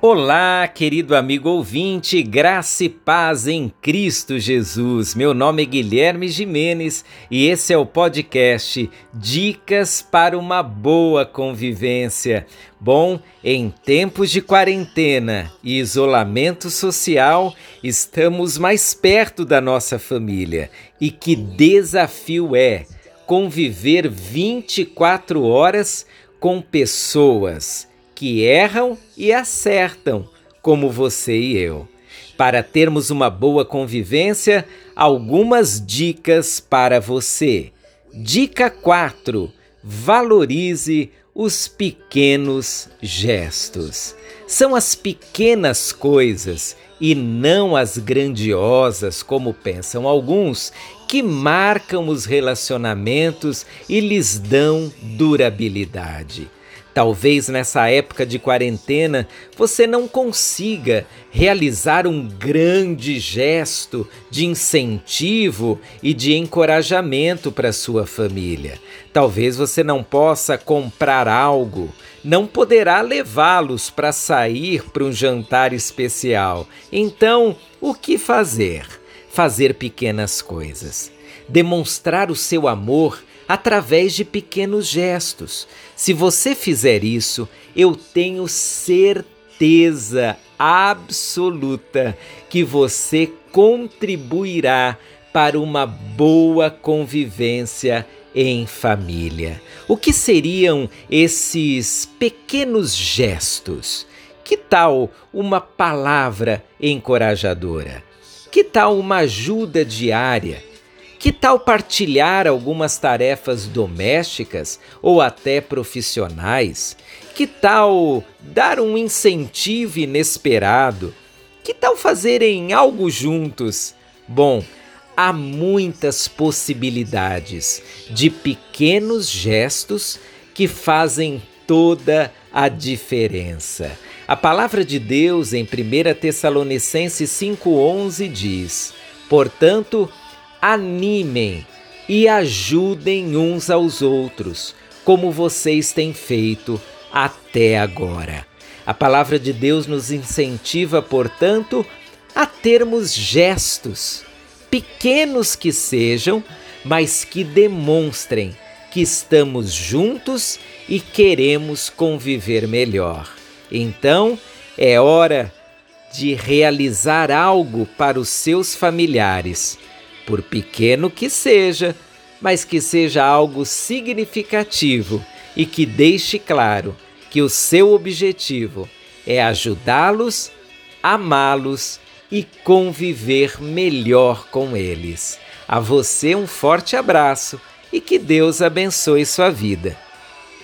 Olá, querido amigo ouvinte, graça e paz em Cristo Jesus. Meu nome é Guilherme Jimenez e esse é o podcast Dicas para uma Boa Convivência. Bom, em tempos de quarentena e isolamento social, estamos mais perto da nossa família. E que desafio é conviver 24 horas com pessoas que erram e acertam, como você e eu. Para termos uma boa convivência, algumas dicas para você. Dica 4: valorize os pequenos gestos. São as pequenas coisas e não as grandiosas, como pensam alguns, que marcam os relacionamentos e lhes dão durabilidade. Talvez nessa época de quarentena você não consiga realizar um grande gesto de incentivo e de encorajamento para sua família. Talvez você não possa comprar algo, não poderá levá-los para sair para um jantar especial. Então, o que fazer? Fazer pequenas coisas. Demonstrar o seu amor através de pequenos gestos. Se você fizer isso, eu tenho certeza absoluta que você contribuirá para uma boa convivência em família. O que seriam esses pequenos gestos? Que tal uma palavra encorajadora? Que tal uma ajuda diária? Que tal partilhar algumas tarefas domésticas ou até profissionais? Que tal dar um incentivo inesperado? Que tal fazerem algo juntos? Bom, há muitas possibilidades de pequenos gestos que fazem toda a diferença. A palavra de Deus em 1 Tessalonicenses 5,11 diz: Portanto, animem e ajudem uns aos outros, como vocês têm feito até agora. A palavra de Deus nos incentiva, portanto, a termos gestos, pequenos que sejam, mas que demonstrem que estamos juntos e queremos conviver melhor. Então, é hora de realizar algo para os seus familiares por pequeno que seja, mas que seja algo significativo e que deixe claro que o seu objetivo é ajudá-los, amá-los e conviver melhor com eles. A você um forte abraço e que Deus abençoe sua vida.